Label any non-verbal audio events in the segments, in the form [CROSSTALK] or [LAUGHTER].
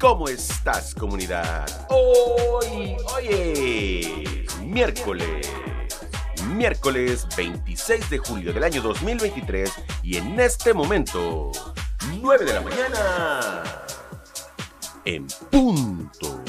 ¿Cómo estás, comunidad? Hoy, hoy es miércoles. Miércoles 26 de julio del año 2023 y en este momento, 9 de la mañana, en punto.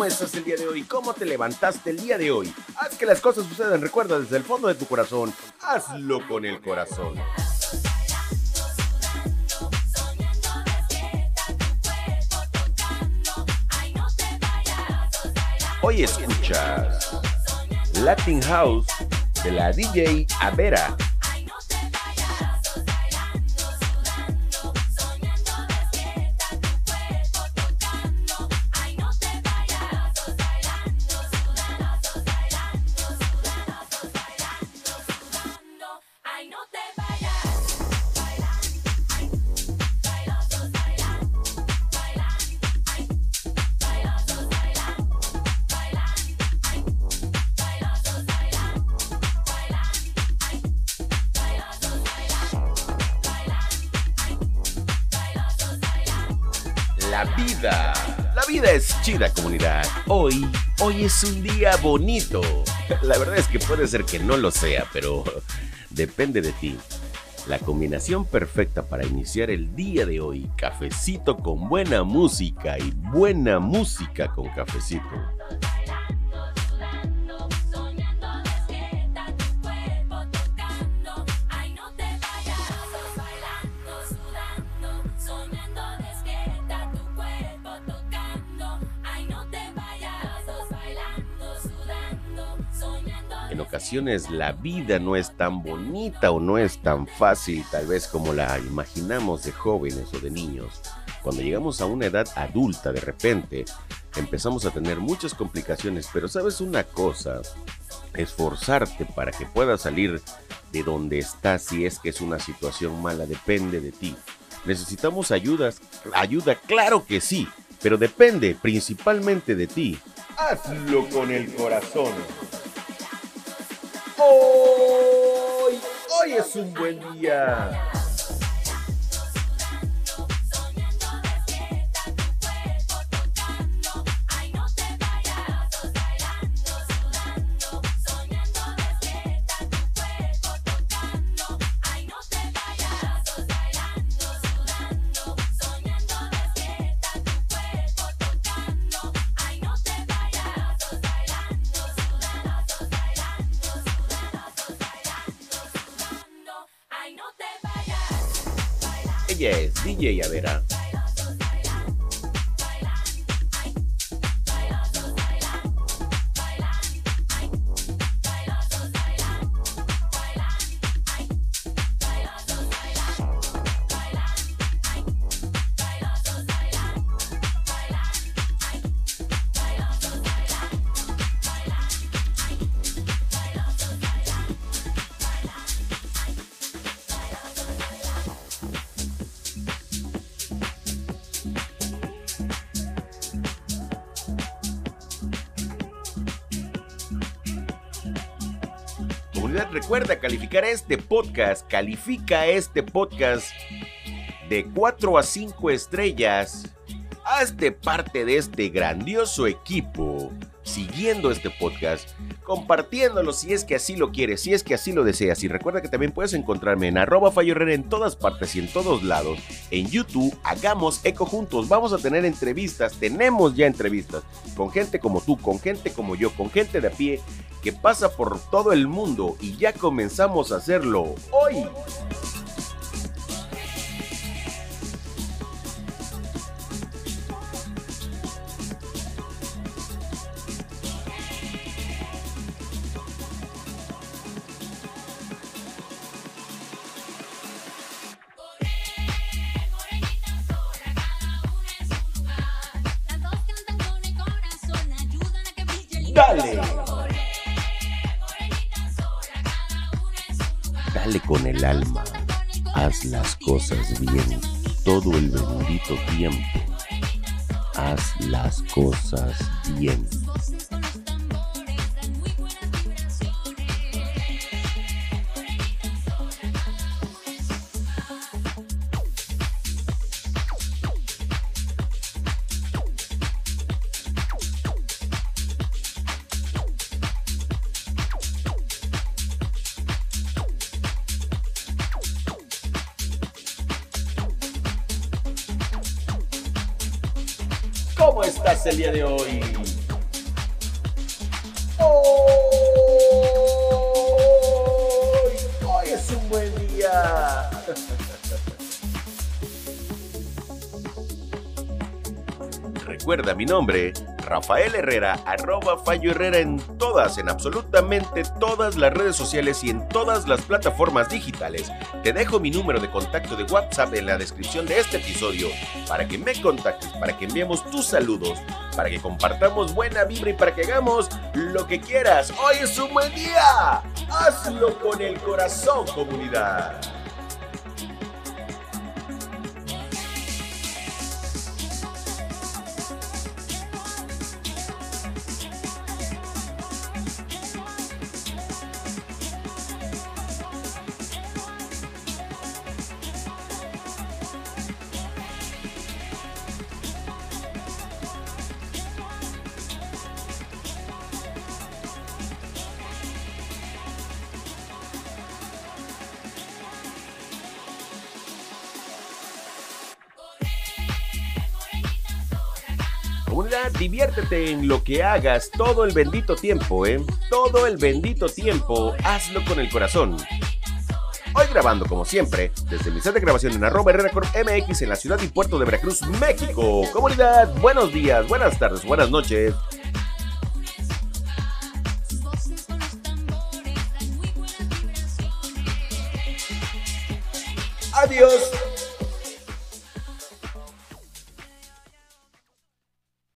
¿Cómo estás el día de hoy? ¿Cómo te levantaste el día de hoy? Haz que las cosas sucedan, recuerda desde el fondo de tu corazón. Hazlo con el corazón. Hoy escuchas Latin House de la DJ Avera. La vida. La vida es chida, comunidad. Hoy, hoy es un día bonito. [LAUGHS] La verdad es que puede ser que no lo sea, pero [LAUGHS] depende de ti. La combinación perfecta para iniciar el día de hoy, cafecito con buena música y buena música con cafecito. Ocasiones la vida no es tan bonita o no es tan fácil tal vez como la imaginamos de jóvenes o de niños. Cuando llegamos a una edad adulta de repente empezamos a tener muchas complicaciones, pero sabes una cosa, esforzarte para que puedas salir de donde estás si es que es una situación mala depende de ti. Necesitamos ayudas, ayuda, claro que sí, pero depende principalmente de ti. Hazlo con el corazón. Hoy, hoy es un buen día. Ella es DJ Avera. Recuerda calificar este podcast. Califica este podcast de 4 a 5 estrellas. Hazte parte de este grandioso equipo siguiendo este podcast, compartiéndolo si es que así lo quieres, si es que así lo deseas. Y recuerda que también puedes encontrarme en arroba en todas partes y en todos lados. En YouTube, hagamos eco juntos. Vamos a tener entrevistas, tenemos ya entrevistas con gente como tú, con gente como yo, con gente de a pie que pasa por todo el mundo y ya comenzamos a hacerlo hoy. Dale. Dale con el alma. Haz las cosas bien todo el bendito tiempo. Haz las cosas bien. ¿Cómo estás el día de hoy? Hoy, hoy es un buen día. Recuerda mi nombre, Rafael Herrera, arroba Fallo Herrera en todas, en absolutamente todas las redes sociales y en todas las plataformas digitales. Te dejo mi número de contacto de WhatsApp en la descripción de este episodio para que me contactes, para que enviemos tus saludos, para que compartamos buena vibra y para que hagamos lo que quieras. Hoy es un buen día. Hazlo con el corazón, comunidad. Comunidad, diviértete en lo que hagas todo el bendito tiempo, ¿eh? Todo el bendito tiempo, hazlo con el corazón. Hoy grabando como siempre, desde mi set de grabación en arroba MX en la ciudad y puerto de Veracruz, México. Comunidad, buenos días, buenas tardes, buenas noches. Adiós.